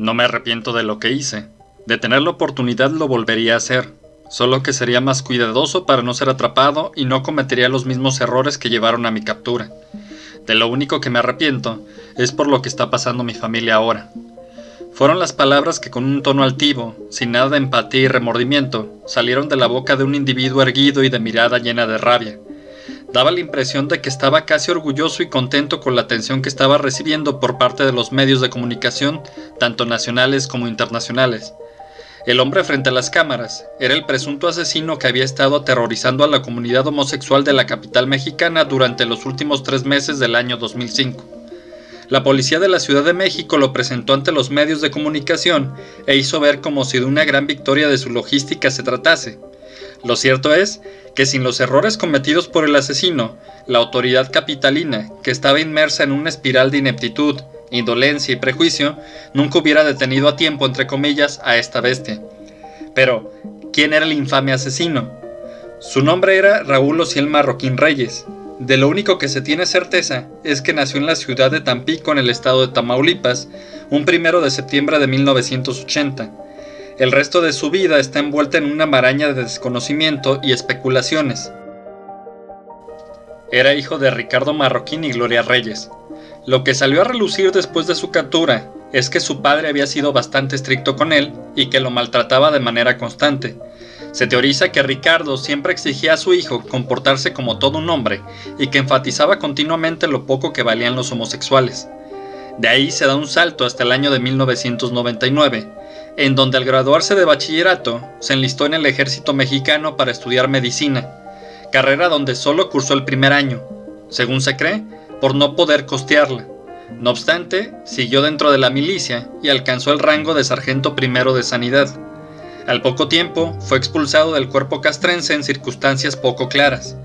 No me arrepiento de lo que hice. De tener la oportunidad lo volvería a hacer, solo que sería más cuidadoso para no ser atrapado y no cometería los mismos errores que llevaron a mi captura. De lo único que me arrepiento es por lo que está pasando mi familia ahora. Fueron las palabras que con un tono altivo, sin nada de empatía y remordimiento, salieron de la boca de un individuo erguido y de mirada llena de rabia. Daba la impresión de que estaba casi orgulloso y contento con la atención que estaba recibiendo por parte de los medios de comunicación, tanto nacionales como internacionales. El hombre frente a las cámaras era el presunto asesino que había estado aterrorizando a la comunidad homosexual de la capital mexicana durante los últimos tres meses del año 2005. La policía de la Ciudad de México lo presentó ante los medios de comunicación e hizo ver como si de una gran victoria de su logística se tratase. Lo cierto es que sin los errores cometidos por el asesino, la autoridad capitalina, que estaba inmersa en una espiral de ineptitud, indolencia y prejuicio, nunca hubiera detenido a tiempo, entre comillas, a esta bestia. Pero, ¿quién era el infame asesino? Su nombre era Raúl Ociel Marroquín Reyes. De lo único que se tiene certeza es que nació en la ciudad de Tampico, en el estado de Tamaulipas, un primero de septiembre de 1980. El resto de su vida está envuelta en una maraña de desconocimiento y especulaciones. Era hijo de Ricardo Marroquín y Gloria Reyes, lo que salió a relucir después de su captura es que su padre había sido bastante estricto con él y que lo maltrataba de manera constante. Se teoriza que Ricardo siempre exigía a su hijo comportarse como todo un hombre y que enfatizaba continuamente lo poco que valían los homosexuales. De ahí se da un salto hasta el año de 1999, en donde al graduarse de bachillerato se enlistó en el ejército mexicano para estudiar medicina, carrera donde solo cursó el primer año. Según se cree, por no poder costearla. No obstante, siguió dentro de la milicia y alcanzó el rango de sargento primero de sanidad. Al poco tiempo, fue expulsado del cuerpo castrense en circunstancias poco claras.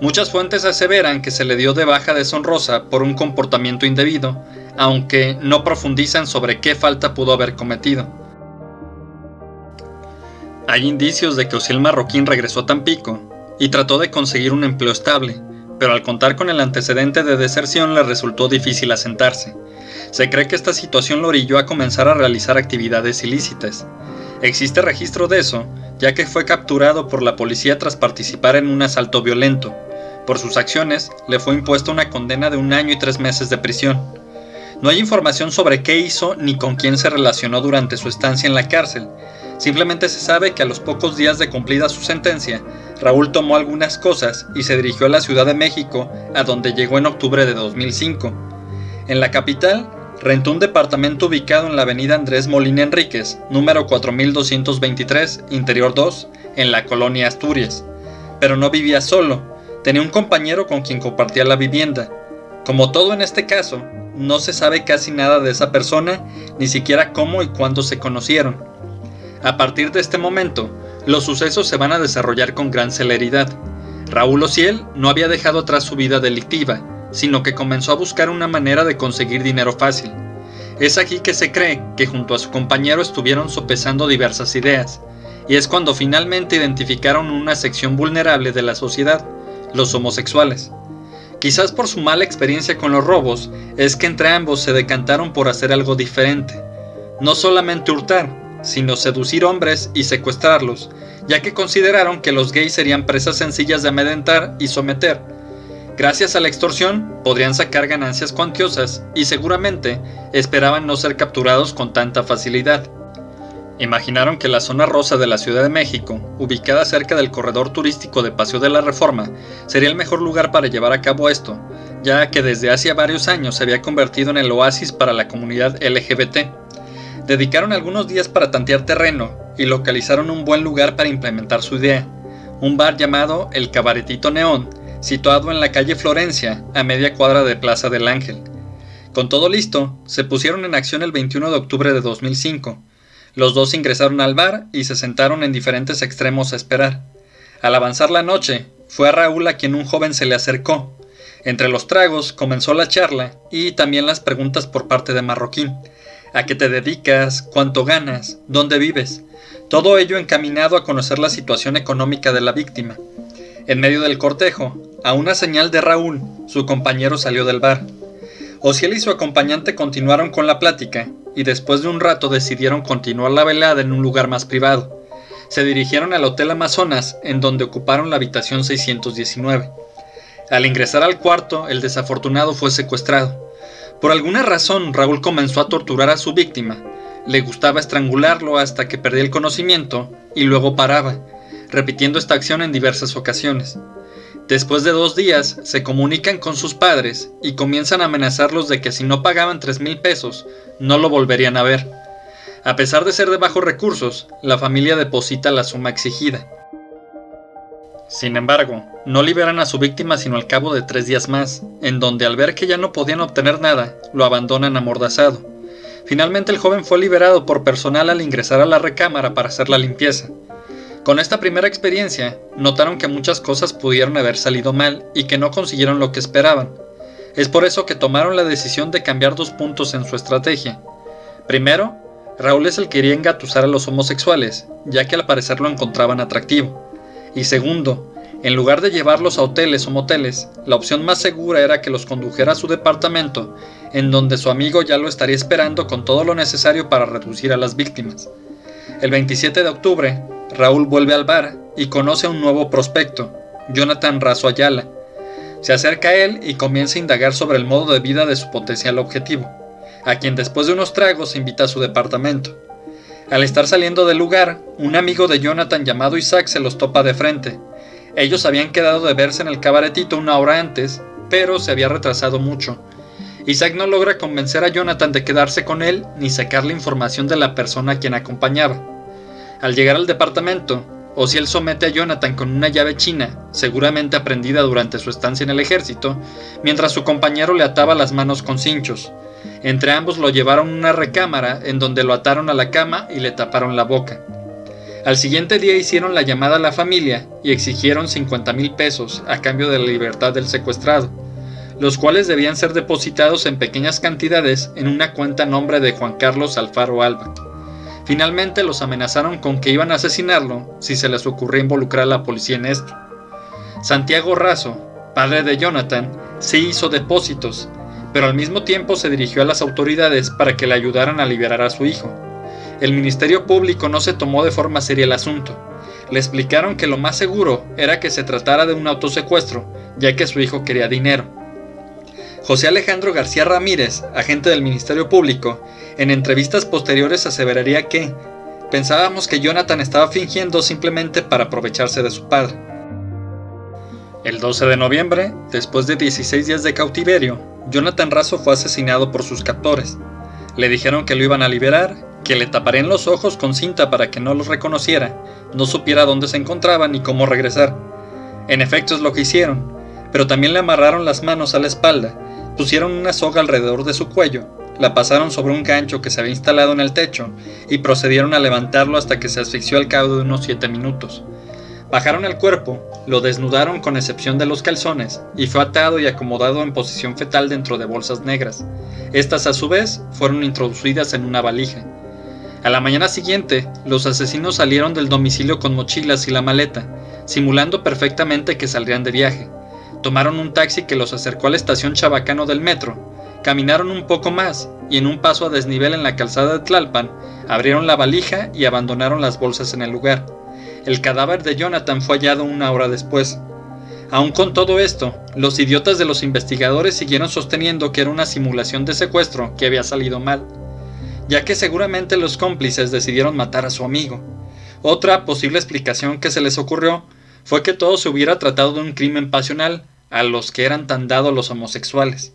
Muchas fuentes aseveran que se le dio de baja deshonrosa por un comportamiento indebido, aunque no profundizan sobre qué falta pudo haber cometido. Hay indicios de que Osiel Marroquín regresó a Tampico y trató de conseguir un empleo estable, pero al contar con el antecedente de deserción le resultó difícil asentarse. Se cree que esta situación lo orilló a comenzar a realizar actividades ilícitas. Existe registro de eso, ya que fue capturado por la policía tras participar en un asalto violento. Por sus acciones, le fue impuesta una condena de un año y tres meses de prisión. No hay información sobre qué hizo ni con quién se relacionó durante su estancia en la cárcel. Simplemente se sabe que a los pocos días de cumplida su sentencia, Raúl tomó algunas cosas y se dirigió a la Ciudad de México, a donde llegó en octubre de 2005. En la capital, rentó un departamento ubicado en la avenida Andrés Molina Enríquez, número 4223, Interior 2, en la colonia Asturias. Pero no vivía solo, tenía un compañero con quien compartía la vivienda. Como todo en este caso, no se sabe casi nada de esa persona, ni siquiera cómo y cuándo se conocieron. A partir de este momento, los sucesos se van a desarrollar con gran celeridad. Raúl Ociel no había dejado atrás su vida delictiva, sino que comenzó a buscar una manera de conseguir dinero fácil. Es aquí que se cree que junto a su compañero estuvieron sopesando diversas ideas, y es cuando finalmente identificaron una sección vulnerable de la sociedad, los homosexuales. Quizás por su mala experiencia con los robos, es que entre ambos se decantaron por hacer algo diferente. No solamente hurtar, sino seducir hombres y secuestrarlos, ya que consideraron que los gays serían presas sencillas de amedrentar y someter. Gracias a la extorsión podrían sacar ganancias cuantiosas y seguramente esperaban no ser capturados con tanta facilidad. Imaginaron que la zona rosa de la Ciudad de México, ubicada cerca del corredor turístico de Paseo de la Reforma, sería el mejor lugar para llevar a cabo esto, ya que desde hace varios años se había convertido en el oasis para la comunidad LGBT. Dedicaron algunos días para tantear terreno y localizaron un buen lugar para implementar su idea, un bar llamado El Cabaretito Neón, situado en la calle Florencia, a media cuadra de Plaza del Ángel. Con todo listo, se pusieron en acción el 21 de octubre de 2005. Los dos ingresaron al bar y se sentaron en diferentes extremos a esperar. Al avanzar la noche, fue a Raúl a quien un joven se le acercó. Entre los tragos comenzó la charla y también las preguntas por parte de Marroquín, a qué te dedicas, cuánto ganas, dónde vives, todo ello encaminado a conocer la situación económica de la víctima. En medio del cortejo, a una señal de Raúl, su compañero salió del bar. Ociel y su acompañante continuaron con la plática, y después de un rato decidieron continuar la velada en un lugar más privado. Se dirigieron al Hotel Amazonas, en donde ocuparon la habitación 619. Al ingresar al cuarto, el desafortunado fue secuestrado. Por alguna razón, Raúl comenzó a torturar a su víctima. Le gustaba estrangularlo hasta que perdía el conocimiento y luego paraba, repitiendo esta acción en diversas ocasiones. Después de dos días, se comunican con sus padres y comienzan a amenazarlos de que si no pagaban tres mil pesos, no lo volverían a ver. A pesar de ser de bajos recursos, la familia deposita la suma exigida. Sin embargo, no liberan a su víctima sino al cabo de tres días más, en donde al ver que ya no podían obtener nada, lo abandonan amordazado. Finalmente el joven fue liberado por personal al ingresar a la recámara para hacer la limpieza. Con esta primera experiencia, notaron que muchas cosas pudieron haber salido mal y que no consiguieron lo que esperaban. Es por eso que tomaron la decisión de cambiar dos puntos en su estrategia. Primero, Raúl es el que quería engatusar a los homosexuales, ya que al parecer lo encontraban atractivo. Y segundo, en lugar de llevarlos a hoteles o moteles, la opción más segura era que los condujera a su departamento, en donde su amigo ya lo estaría esperando con todo lo necesario para reducir a las víctimas. El 27 de octubre, Raúl vuelve al bar y conoce a un nuevo prospecto, Jonathan Razo Ayala. Se acerca a él y comienza a indagar sobre el modo de vida de su potencial objetivo, a quien después de unos tragos invita a su departamento. Al estar saliendo del lugar, un amigo de Jonathan llamado Isaac se los topa de frente. Ellos habían quedado de verse en el cabaretito una hora antes, pero se había retrasado mucho. Isaac no logra convencer a Jonathan de quedarse con él ni sacarle información de la persona a quien acompañaba. Al llegar al departamento, Ociel somete a Jonathan con una llave china, seguramente aprendida durante su estancia en el ejército, mientras su compañero le ataba las manos con cinchos. Entre ambos lo llevaron a una recámara en donde lo ataron a la cama y le taparon la boca. Al siguiente día hicieron la llamada a la familia y exigieron 50 mil pesos a cambio de la libertad del secuestrado, los cuales debían ser depositados en pequeñas cantidades en una cuenta a nombre de Juan Carlos Alfaro Alba. Finalmente los amenazaron con que iban a asesinarlo si se les ocurría involucrar a la policía en esto. Santiago Razo, padre de Jonathan, sí hizo depósitos, pero al mismo tiempo se dirigió a las autoridades para que le ayudaran a liberar a su hijo. El Ministerio Público no se tomó de forma seria el asunto. Le explicaron que lo más seguro era que se tratara de un autosecuestro, ya que su hijo quería dinero. José Alejandro García Ramírez, agente del Ministerio Público, en entrevistas posteriores aseveraría que pensábamos que Jonathan estaba fingiendo simplemente para aprovecharse de su padre. El 12 de noviembre, después de 16 días de cautiverio, Jonathan Razo fue asesinado por sus captores. Le dijeron que lo iban a liberar, que le taparían los ojos con cinta para que no los reconociera, no supiera dónde se encontraba ni cómo regresar. En efecto es lo que hicieron, pero también le amarraron las manos a la espalda Pusieron una soga alrededor de su cuello, la pasaron sobre un gancho que se había instalado en el techo y procedieron a levantarlo hasta que se asfixió al cabo de unos 7 minutos. Bajaron el cuerpo, lo desnudaron con excepción de los calzones y fue atado y acomodado en posición fetal dentro de bolsas negras. Estas a su vez fueron introducidas en una valija. A la mañana siguiente, los asesinos salieron del domicilio con mochilas y la maleta, simulando perfectamente que saldrían de viaje. Tomaron un taxi que los acercó a la estación Chabacano del metro. Caminaron un poco más y en un paso a desnivel en la calzada de Tlalpan, abrieron la valija y abandonaron las bolsas en el lugar. El cadáver de Jonathan fue hallado una hora después. Aun con todo esto, los idiotas de los investigadores siguieron sosteniendo que era una simulación de secuestro que había salido mal, ya que seguramente los cómplices decidieron matar a su amigo. Otra posible explicación que se les ocurrió fue que todo se hubiera tratado de un crimen pasional, a los que eran tan dados los homosexuales.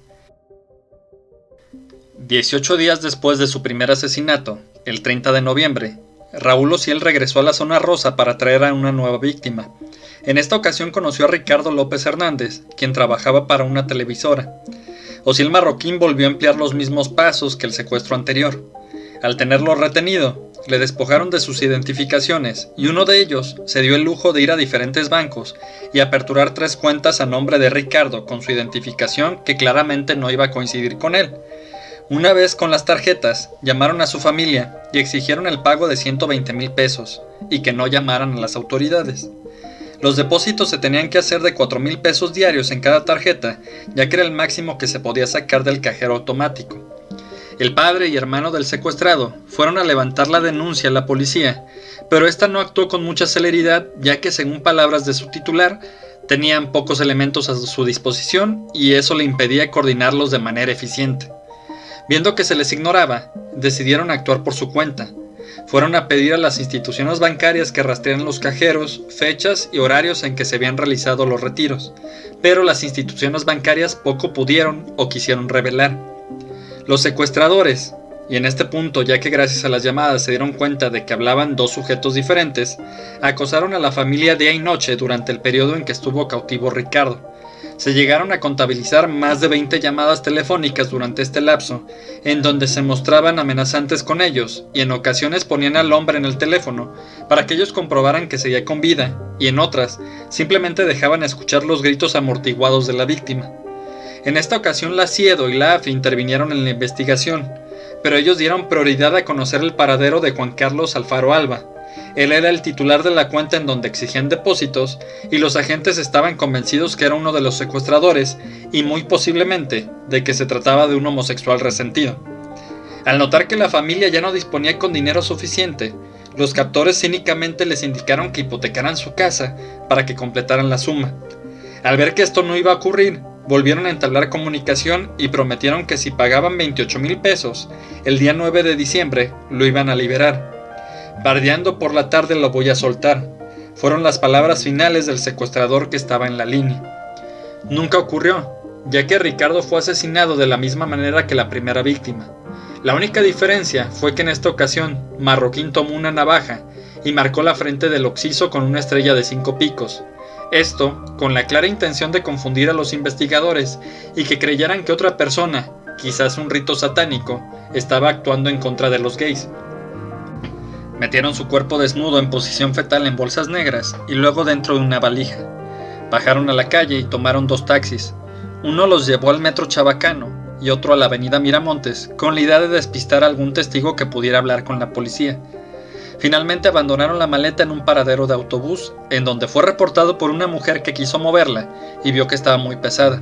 18 días después de su primer asesinato, el 30 de noviembre, Raúl Ociel regresó a la zona rosa para traer a una nueva víctima. En esta ocasión conoció a Ricardo López Hernández, quien trabajaba para una televisora. Ociel Marroquín volvió a emplear los mismos pasos que el secuestro anterior. Al tenerlo retenido, le despojaron de sus identificaciones y uno de ellos se dio el lujo de ir a diferentes bancos y aperturar tres cuentas a nombre de Ricardo con su identificación que claramente no iba a coincidir con él. Una vez con las tarjetas, llamaron a su familia y exigieron el pago de 120 mil pesos y que no llamaran a las autoridades. Los depósitos se tenían que hacer de 4 mil pesos diarios en cada tarjeta, ya que era el máximo que se podía sacar del cajero automático. El padre y hermano del secuestrado fueron a levantar la denuncia a la policía, pero esta no actuó con mucha celeridad, ya que según palabras de su titular, tenían pocos elementos a su disposición y eso le impedía coordinarlos de manera eficiente. Viendo que se les ignoraba, decidieron actuar por su cuenta, fueron a pedir a las instituciones bancarias que rastrearan los cajeros, fechas y horarios en que se habían realizado los retiros, pero las instituciones bancarias poco pudieron o quisieron revelar. Los secuestradores, y en este punto ya que gracias a las llamadas se dieron cuenta de que hablaban dos sujetos diferentes, acosaron a la familia día y noche durante el periodo en que estuvo cautivo Ricardo, se llegaron a contabilizar más de 20 llamadas telefónicas durante este lapso, en donde se mostraban amenazantes con ellos y en ocasiones ponían al hombre en el teléfono para que ellos comprobaran que seguía con vida y en otras simplemente dejaban escuchar los gritos amortiguados de la víctima. En esta ocasión la CIEDO y la AFI intervinieron en la investigación, pero ellos dieron prioridad a conocer el paradero de Juan Carlos Alfaro Alba, él era el titular de la cuenta en donde exigían depósitos y los agentes estaban convencidos que era uno de los secuestradores y muy posiblemente de que se trataba de un homosexual resentido. Al notar que la familia ya no disponía con dinero suficiente, los captores cínicamente les indicaron que hipotecaran su casa para que completaran la suma. Al ver que esto no iba a ocurrir, volvieron a entablar comunicación y prometieron que si pagaban 28 mil pesos, el día 9 de diciembre lo iban a liberar. Bardeando por la tarde lo voy a soltar. Fueron las palabras finales del secuestrador que estaba en la línea. Nunca ocurrió, ya que Ricardo fue asesinado de la misma manera que la primera víctima. La única diferencia fue que en esta ocasión Marroquín tomó una navaja y marcó la frente del occiso con una estrella de cinco picos. Esto con la clara intención de confundir a los investigadores y que creyeran que otra persona, quizás un rito satánico, estaba actuando en contra de los gays. Metieron su cuerpo desnudo en posición fetal en bolsas negras y luego dentro de una valija. Bajaron a la calle y tomaron dos taxis. Uno los llevó al metro Chabacano y otro a la avenida Miramontes, con la idea de despistar a algún testigo que pudiera hablar con la policía. Finalmente abandonaron la maleta en un paradero de autobús, en donde fue reportado por una mujer que quiso moverla y vio que estaba muy pesada.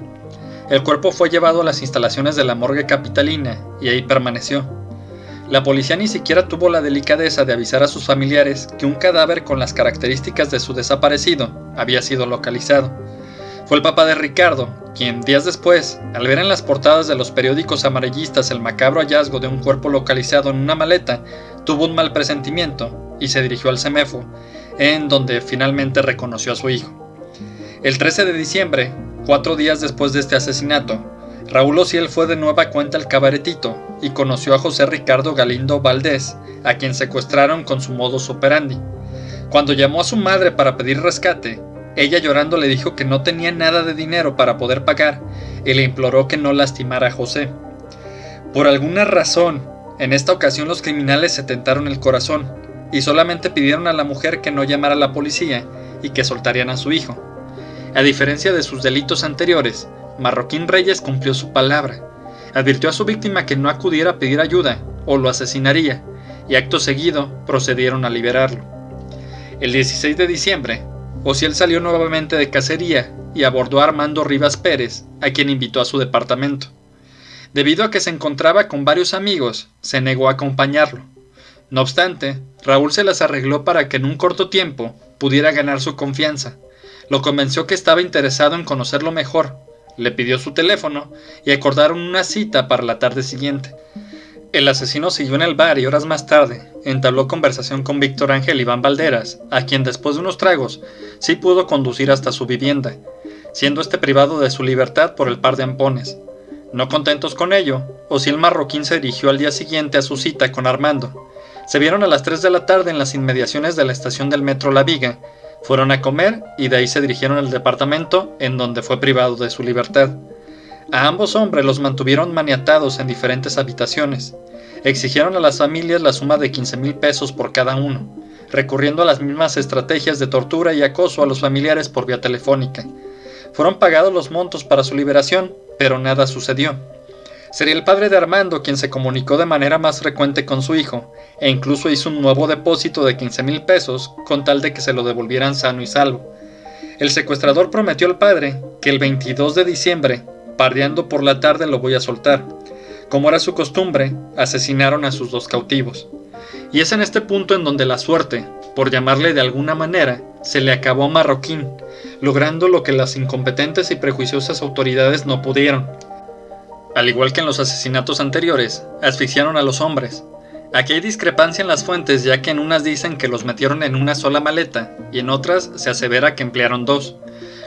El cuerpo fue llevado a las instalaciones de la morgue capitalina y ahí permaneció. La policía ni siquiera tuvo la delicadeza de avisar a sus familiares que un cadáver con las características de su desaparecido había sido localizado. Fue el papá de Ricardo, quien días después, al ver en las portadas de los periódicos amarillistas el macabro hallazgo de un cuerpo localizado en una maleta, tuvo un mal presentimiento y se dirigió al CEMEFO, en donde finalmente reconoció a su hijo. El 13 de diciembre, cuatro días después de este asesinato, Raúl Ociel fue de nueva cuenta al cabaretito y conoció a José Ricardo Galindo Valdés, a quien secuestraron con su modus operandi. Cuando llamó a su madre para pedir rescate, ella llorando le dijo que no tenía nada de dinero para poder pagar y le imploró que no lastimara a José. Por alguna razón, en esta ocasión los criminales se tentaron el corazón y solamente pidieron a la mujer que no llamara a la policía y que soltarían a su hijo. A diferencia de sus delitos anteriores, Marroquín Reyes cumplió su palabra. Advirtió a su víctima que no acudiera a pedir ayuda o lo asesinaría, y acto seguido procedieron a liberarlo. El 16 de diciembre, Ociel salió nuevamente de cacería y abordó a Armando Rivas Pérez, a quien invitó a su departamento. Debido a que se encontraba con varios amigos, se negó a acompañarlo. No obstante, Raúl se las arregló para que en un corto tiempo pudiera ganar su confianza. Lo convenció que estaba interesado en conocerlo mejor le pidió su teléfono y acordaron una cita para la tarde siguiente. El asesino siguió en el bar y horas más tarde entabló conversación con Víctor Ángel Iván Valderas, a quien después de unos tragos sí pudo conducir hasta su vivienda, siendo este privado de su libertad por el par de ampones. No contentos con ello, Osiel Marroquín se dirigió al día siguiente a su cita con Armando. Se vieron a las 3 de la tarde en las inmediaciones de la estación del metro La Viga fueron a comer y de ahí se dirigieron al departamento en donde fue privado de su libertad. A ambos hombres los mantuvieron maniatados en diferentes habitaciones. Exigieron a las familias la suma de 15 mil pesos por cada uno, recurriendo a las mismas estrategias de tortura y acoso a los familiares por vía telefónica. Fueron pagados los montos para su liberación, pero nada sucedió. Sería el padre de Armando quien se comunicó de manera más frecuente con su hijo, e incluso hizo un nuevo depósito de 15 mil pesos con tal de que se lo devolvieran sano y salvo. El secuestrador prometió al padre que el 22 de diciembre, pardeando por la tarde, lo voy a soltar. Como era su costumbre, asesinaron a sus dos cautivos. Y es en este punto en donde la suerte, por llamarle de alguna manera, se le acabó a Marroquín, logrando lo que las incompetentes y prejuiciosas autoridades no pudieron. Al igual que en los asesinatos anteriores, asfixiaron a los hombres. Aquí hay discrepancia en las fuentes ya que en unas dicen que los metieron en una sola maleta y en otras se asevera que emplearon dos.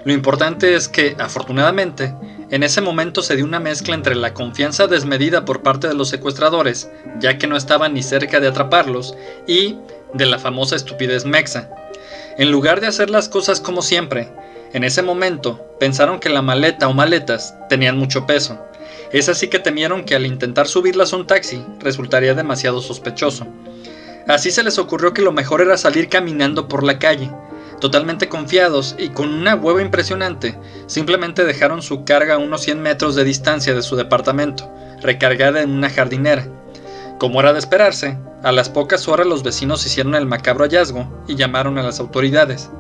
Lo importante es que, afortunadamente, en ese momento se dio una mezcla entre la confianza desmedida por parte de los secuestradores, ya que no estaban ni cerca de atraparlos, y de la famosa estupidez mexa. En lugar de hacer las cosas como siempre, en ese momento pensaron que la maleta o maletas tenían mucho peso. Es así que temieron que al intentar subirlas a un taxi resultaría demasiado sospechoso. Así se les ocurrió que lo mejor era salir caminando por la calle, Totalmente confiados y con una hueva impresionante, simplemente dejaron su carga a unos 100 metros de distancia de su departamento, recargada en una jardinera. Como era de esperarse, a las pocas horas los vecinos hicieron el macabro hallazgo y llamaron a las autoridades.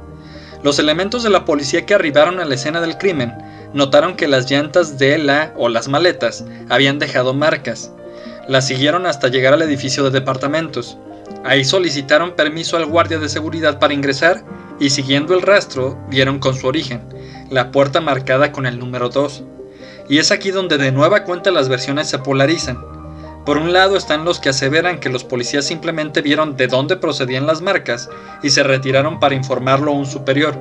Los elementos de la policía que arribaron a la escena del crimen notaron que las llantas de la o las maletas habían dejado marcas. Las siguieron hasta llegar al edificio de departamentos. Ahí solicitaron permiso al guardia de seguridad para ingresar y siguiendo el rastro dieron con su origen, la puerta marcada con el número 2. Y es aquí donde de nueva cuenta las versiones se polarizan. Por un lado están los que aseveran que los policías simplemente vieron de dónde procedían las marcas y se retiraron para informarlo a un superior.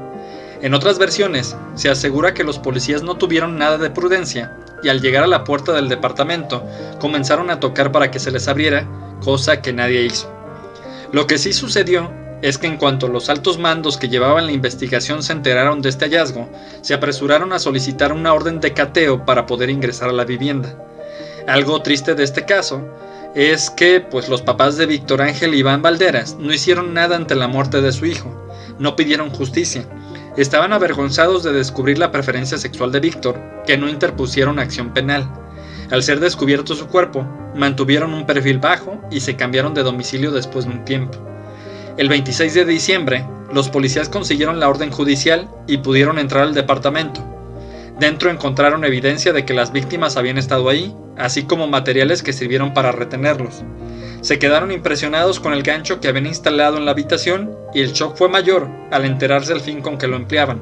En otras versiones, se asegura que los policías no tuvieron nada de prudencia y al llegar a la puerta del departamento comenzaron a tocar para que se les abriera, cosa que nadie hizo. Lo que sí sucedió es que en cuanto los altos mandos que llevaban la investigación se enteraron de este hallazgo, se apresuraron a solicitar una orden de cateo para poder ingresar a la vivienda. Algo triste de este caso es que pues los papás de Víctor Ángel y Iván Valderas no hicieron nada ante la muerte de su hijo, no pidieron justicia. Estaban avergonzados de descubrir la preferencia sexual de Víctor, que no interpusieron acción penal. Al ser descubierto su cuerpo, mantuvieron un perfil bajo y se cambiaron de domicilio después de un tiempo. El 26 de diciembre, los policías consiguieron la orden judicial y pudieron entrar al departamento. Dentro encontraron evidencia de que las víctimas habían estado ahí, así como materiales que sirvieron para retenerlos. Se quedaron impresionados con el gancho que habían instalado en la habitación y el shock fue mayor al enterarse al fin con que lo empleaban.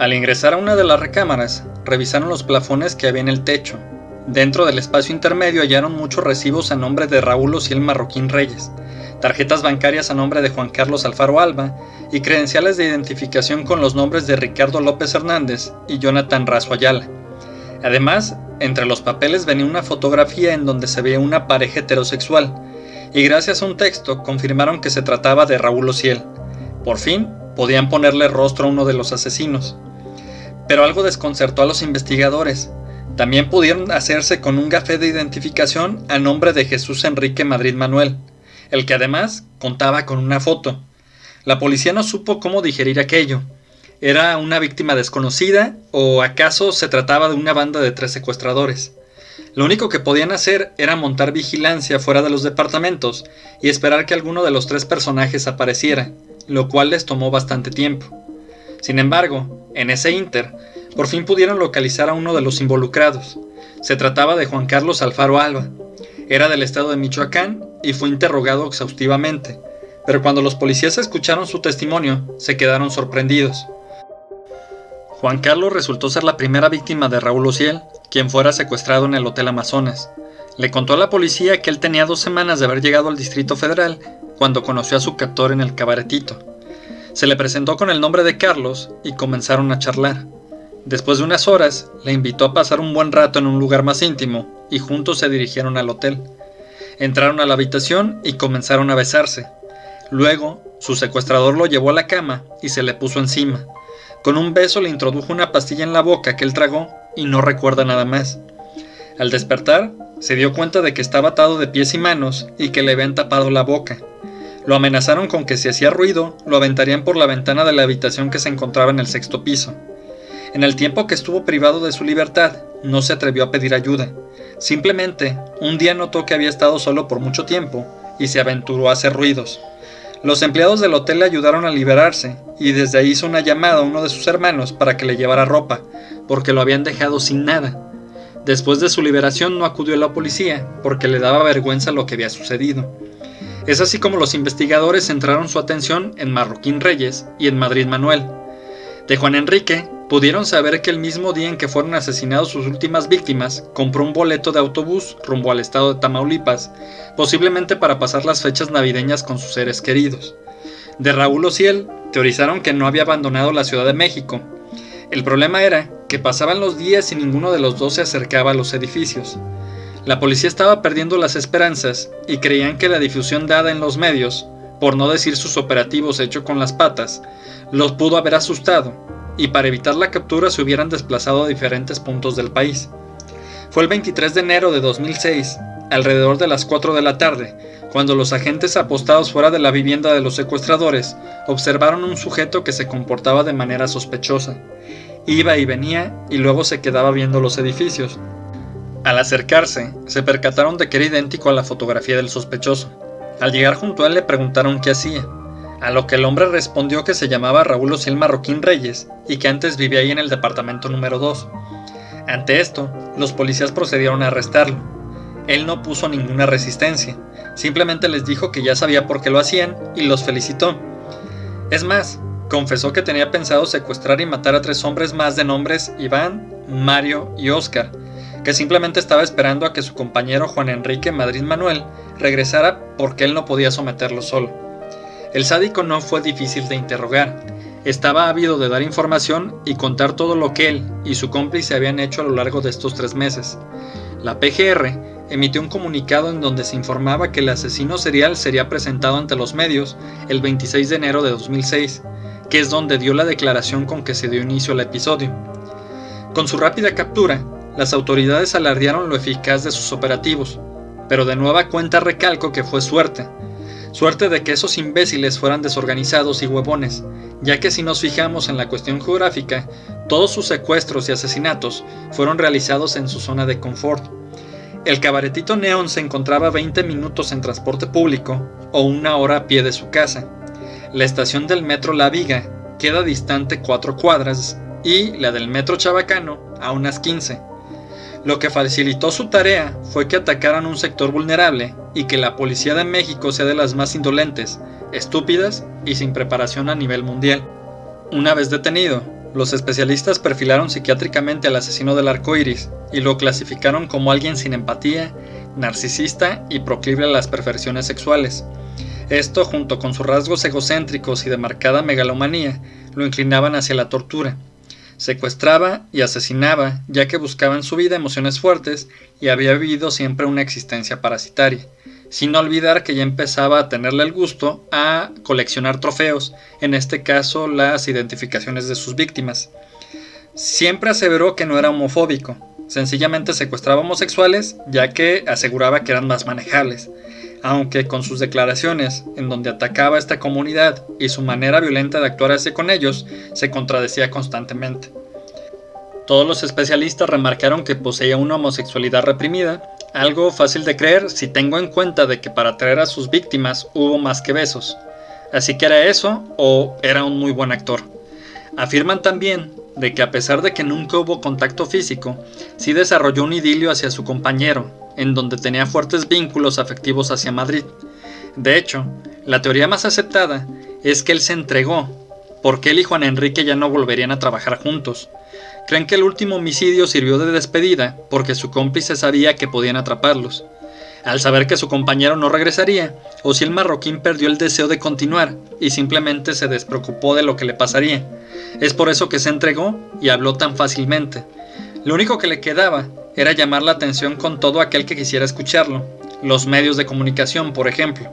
Al ingresar a una de las recámaras, revisaron los plafones que había en el techo. Dentro del espacio intermedio hallaron muchos recibos a nombre de Raúl Ociel Marroquín Reyes, tarjetas bancarias a nombre de Juan Carlos Alfaro Alba y credenciales de identificación con los nombres de Ricardo López Hernández y Jonathan Razo Ayala. Además, entre los papeles venía una fotografía en donde se veía una pareja heterosexual, y gracias a un texto confirmaron que se trataba de Raúl Ociel. Por fin, podían ponerle rostro a uno de los asesinos. Pero algo desconcertó a los investigadores. También pudieron hacerse con un gafé de identificación a nombre de Jesús Enrique Madrid Manuel, el que además contaba con una foto. La policía no supo cómo digerir aquello. ¿Era una víctima desconocida o acaso se trataba de una banda de tres secuestradores? Lo único que podían hacer era montar vigilancia fuera de los departamentos y esperar que alguno de los tres personajes apareciera, lo cual les tomó bastante tiempo. Sin embargo, en ese inter, por fin pudieron localizar a uno de los involucrados. Se trataba de Juan Carlos Alfaro Alba. Era del estado de Michoacán y fue interrogado exhaustivamente, pero cuando los policías escucharon su testimonio, se quedaron sorprendidos. Juan Carlos resultó ser la primera víctima de Raúl Ociel, quien fuera secuestrado en el Hotel Amazonas. Le contó a la policía que él tenía dos semanas de haber llegado al Distrito Federal cuando conoció a su captor en el cabaretito. Se le presentó con el nombre de Carlos y comenzaron a charlar. Después de unas horas, le invitó a pasar un buen rato en un lugar más íntimo y juntos se dirigieron al hotel. Entraron a la habitación y comenzaron a besarse. Luego, su secuestrador lo llevó a la cama y se le puso encima. Con un beso le introdujo una pastilla en la boca que él tragó y no recuerda nada más. Al despertar, se dio cuenta de que estaba atado de pies y manos y que le habían tapado la boca. Lo amenazaron con que si hacía ruido, lo aventarían por la ventana de la habitación que se encontraba en el sexto piso. En el tiempo que estuvo privado de su libertad, no se atrevió a pedir ayuda. Simplemente, un día notó que había estado solo por mucho tiempo y se aventuró a hacer ruidos. Los empleados del hotel le ayudaron a liberarse y desde ahí hizo una llamada a uno de sus hermanos para que le llevara ropa, porque lo habían dejado sin nada. Después de su liberación no acudió a la policía, porque le daba vergüenza lo que había sucedido. Es así como los investigadores centraron su atención en Marroquín Reyes y en Madrid Manuel. De Juan Enrique pudieron saber que el mismo día en que fueron asesinados sus últimas víctimas, compró un boleto de autobús rumbo al estado de Tamaulipas, posiblemente para pasar las fechas navideñas con sus seres queridos. De Raúl Ociel, teorizaron que no había abandonado la Ciudad de México. El problema era que pasaban los días y ninguno de los dos se acercaba a los edificios. La policía estaba perdiendo las esperanzas y creían que la difusión dada en los medios, por no decir sus operativos hechos con las patas, los pudo haber asustado y para evitar la captura se hubieran desplazado a diferentes puntos del país. Fue el 23 de enero de 2006, alrededor de las 4 de la tarde, cuando los agentes apostados fuera de la vivienda de los secuestradores observaron un sujeto que se comportaba de manera sospechosa. Iba y venía y luego se quedaba viendo los edificios. Al acercarse, se percataron de que era idéntico a la fotografía del sospechoso. Al llegar junto a él le preguntaron qué hacía, a lo que el hombre respondió que se llamaba Raúl Ociel Marroquín Reyes y que antes vivía ahí en el departamento número 2. Ante esto, los policías procedieron a arrestarlo. Él no puso ninguna resistencia, simplemente les dijo que ya sabía por qué lo hacían y los felicitó. Es más, confesó que tenía pensado secuestrar y matar a tres hombres más de nombres Iván, Mario y Oscar, que simplemente estaba esperando a que su compañero Juan Enrique Madrid Manuel regresara porque él no podía someterlo solo. El sádico no fue difícil de interrogar, estaba ávido de dar información y contar todo lo que él y su cómplice habían hecho a lo largo de estos tres meses. La PGR emitió un comunicado en donde se informaba que el asesino serial sería presentado ante los medios el 26 de enero de 2006, que es donde dio la declaración con que se dio inicio al episodio. Con su rápida captura, las autoridades alardearon lo eficaz de sus operativos, pero de nueva cuenta recalco que fue suerte. Suerte de que esos imbéciles fueran desorganizados y huevones, ya que si nos fijamos en la cuestión geográfica, todos sus secuestros y asesinatos fueron realizados en su zona de confort. El cabaretito Neón se encontraba 20 minutos en transporte público o una hora a pie de su casa. La estación del metro La Viga queda distante 4 cuadras y la del metro Chabacano a unas 15. Lo que facilitó su tarea fue que atacaran un sector vulnerable y que la policía de México sea de las más indolentes, estúpidas y sin preparación a nivel mundial. Una vez detenido, los especialistas perfilaron psiquiátricamente al asesino del arco iris y lo clasificaron como alguien sin empatía, narcisista y proclive a las perversiones sexuales. Esto, junto con sus rasgos egocéntricos y de marcada megalomanía, lo inclinaban hacia la tortura. Secuestraba y asesinaba, ya que buscaba en su vida emociones fuertes y había vivido siempre una existencia parasitaria, sin olvidar que ya empezaba a tenerle el gusto a coleccionar trofeos, en este caso las identificaciones de sus víctimas. Siempre aseveró que no era homofóbico, sencillamente secuestraba homosexuales ya que aseguraba que eran más manejables, aunque con sus declaraciones, en donde atacaba a esta comunidad y su manera violenta de actuar hacia con ellos, se contradecía constantemente. Todos los especialistas remarcaron que poseía una homosexualidad reprimida, algo fácil de creer si tengo en cuenta de que para atraer a sus víctimas hubo más que besos. Así que era eso o era un muy buen actor. Afirman también de que a pesar de que nunca hubo contacto físico, sí desarrolló un idilio hacia su compañero, en donde tenía fuertes vínculos afectivos hacia Madrid. De hecho, la teoría más aceptada es que él se entregó, porque él y Juan Enrique ya no volverían a trabajar juntos. Creen que el último homicidio sirvió de despedida porque su cómplice sabía que podían atraparlos. Al saber que su compañero no regresaría, el Marroquín perdió el deseo de continuar y simplemente se despreocupó de lo que le pasaría. Es por eso que se entregó y habló tan fácilmente. Lo único que le quedaba era llamar la atención con todo aquel que quisiera escucharlo, los medios de comunicación, por ejemplo.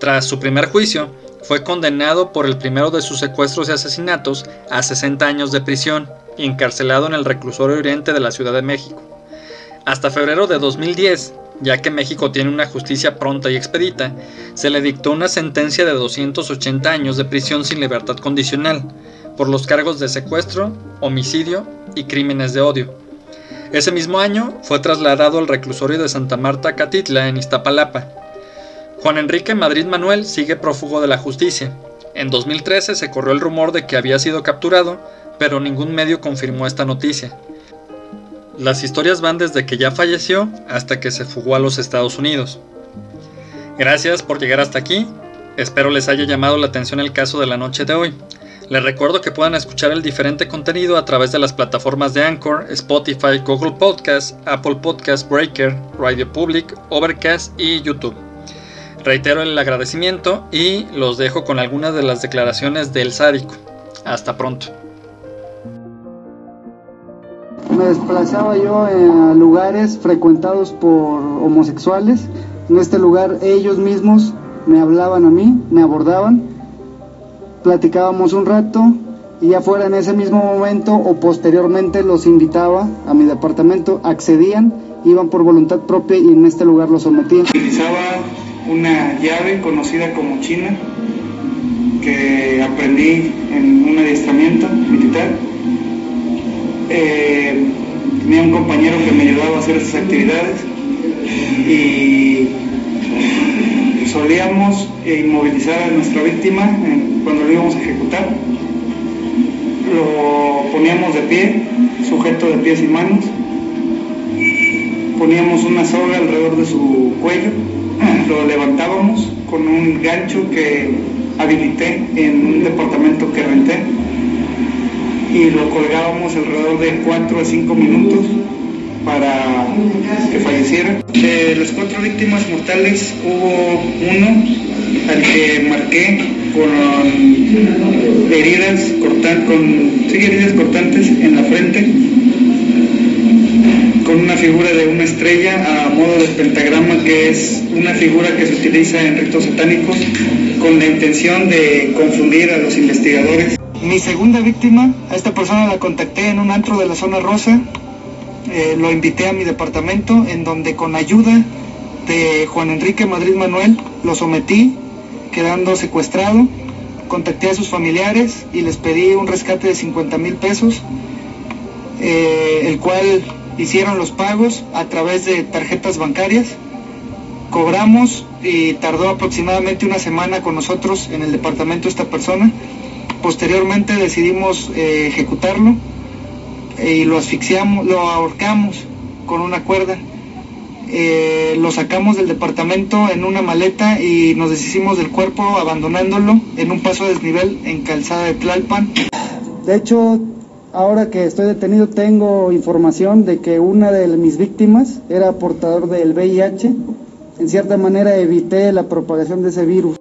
Tras su primer juicio, fue condenado por el primero de sus secuestros y asesinatos a 60 años de prisión y encarcelado en el reclusorio oriente de la Ciudad de México. Hasta febrero de 2010, ya que México tiene una justicia pronta y expedita, se le dictó una sentencia de 280 años de prisión sin libertad condicional por los cargos de secuestro, homicidio y crímenes de odio. Ese mismo año fue trasladado al reclusorio de Santa Marta Catitla en Iztapalapa. Juan Enrique Madrid Manuel sigue prófugo de la justicia, En 2013 se corrió el rumor de que había sido capturado, pero ningún medio confirmó esta noticia. Las historias van desde que ya falleció hasta que se fugó a los Estados Unidos. Gracias por llegar hasta aquí. Espero les haya llamado la atención el caso de la noche de hoy. Les recuerdo que puedan escuchar el diferente contenido a través de las plataformas de Anchor, Spotify, Google Podcast, Apple Podcast Breaker, Radio Public, Overcast y YouTube. Reitero el agradecimiento y los dejo con algunas de las declaraciones del sádico. Hasta pronto. Me desplazaba yo a lugares frecuentados por homosexuales. En este lugar ellos mismos me hablaban a mí, me abordaban, platicábamos un rato y ya fuera en ese mismo momento o posteriormente los invitaba a mi departamento, accedían, iban por voluntad propia y en este lugar los sometían. Utilizaba una llave conocida como china que aprendí en un adiestramiento militar eh, tenía un compañero que me ayudaba a hacer esas actividades y solíamos inmovilizar a nuestra víctima cuando lo íbamos a ejecutar. Lo poníamos de pie, sujeto de pies y manos. Poníamos una soga alrededor de su cuello, lo levantábamos con un gancho que habilité en un departamento que renté y lo colgábamos alrededor de 4 a 5 minutos para que falleciera. De las cuatro víctimas mortales hubo uno al que marqué con heridas, cortan, con, heridas cortantes en la frente, con una figura de una estrella a modo de pentagrama, que es una figura que se utiliza en ritos satánicos con la intención de confundir a los investigadores. Mi segunda víctima, a esta persona la contacté en un antro de la zona rosa, eh, lo invité a mi departamento en donde con ayuda de Juan Enrique Madrid Manuel lo sometí, quedando secuestrado, contacté a sus familiares y les pedí un rescate de 50 mil pesos, eh, el cual hicieron los pagos a través de tarjetas bancarias. Cobramos y tardó aproximadamente una semana con nosotros en el departamento esta persona. Posteriormente decidimos eh, ejecutarlo y lo asfixiamos, lo ahorcamos con una cuerda. Eh, lo sacamos del departamento en una maleta y nos deshicimos del cuerpo abandonándolo en un paso a desnivel en calzada de Tlalpan. De hecho, ahora que estoy detenido tengo información de que una de mis víctimas era portador del VIH. En cierta manera evité la propagación de ese virus.